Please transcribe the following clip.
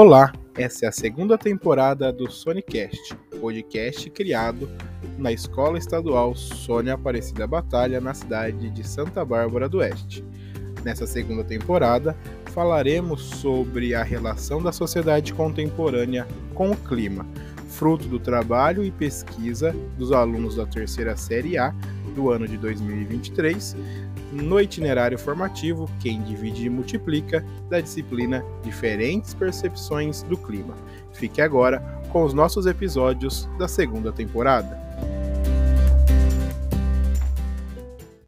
Olá, essa é a segunda temporada do Sonicast, podcast criado na Escola Estadual Sônia Aparecida Batalha, na cidade de Santa Bárbara do Oeste. Nessa segunda temporada, falaremos sobre a relação da sociedade contemporânea com o clima, fruto do trabalho e pesquisa dos alunos da terceira série A do ano de 2023, no itinerário formativo Quem Divide e Multiplica, da disciplina Diferentes Percepções do Clima. Fique agora com os nossos episódios da segunda temporada.